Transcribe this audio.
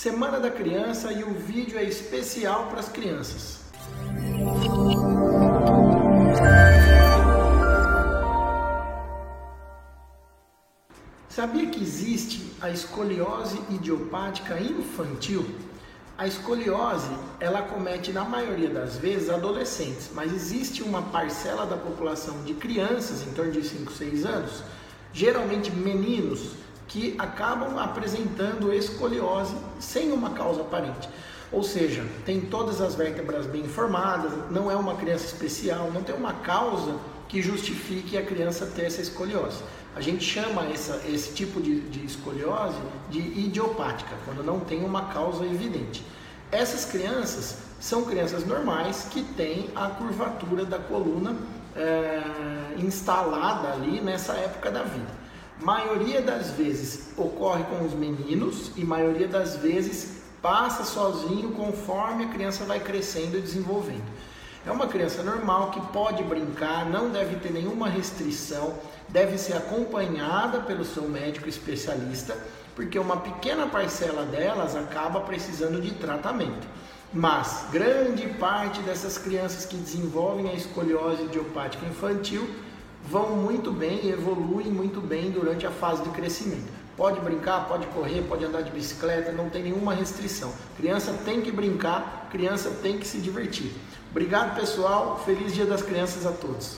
Semana da Criança e o vídeo é especial para as crianças. Sabia que existe a escoliose idiopática infantil? A escoliose, ela comete na maioria das vezes adolescentes, mas existe uma parcela da população de crianças, em torno de 5, 6 anos, geralmente meninos, que acabam apresentando escoliose sem uma causa aparente. Ou seja, tem todas as vértebras bem formadas, não é uma criança especial, não tem uma causa que justifique a criança ter essa escoliose. A gente chama essa, esse tipo de, de escoliose de idiopática, quando não tem uma causa evidente. Essas crianças são crianças normais que têm a curvatura da coluna é, instalada ali nessa época da vida. Maioria das vezes ocorre com os meninos e maioria das vezes passa sozinho conforme a criança vai crescendo e desenvolvendo. É uma criança normal que pode brincar, não deve ter nenhuma restrição, deve ser acompanhada pelo seu médico especialista, porque uma pequena parcela delas acaba precisando de tratamento. Mas grande parte dessas crianças que desenvolvem a escoliose idiopática infantil vão muito bem e evoluem muito bem durante a fase de crescimento. Pode brincar, pode correr, pode andar de bicicleta, não tem nenhuma restrição. Criança tem que brincar, criança tem que se divertir. Obrigado, pessoal. Feliz Dia das Crianças a todos.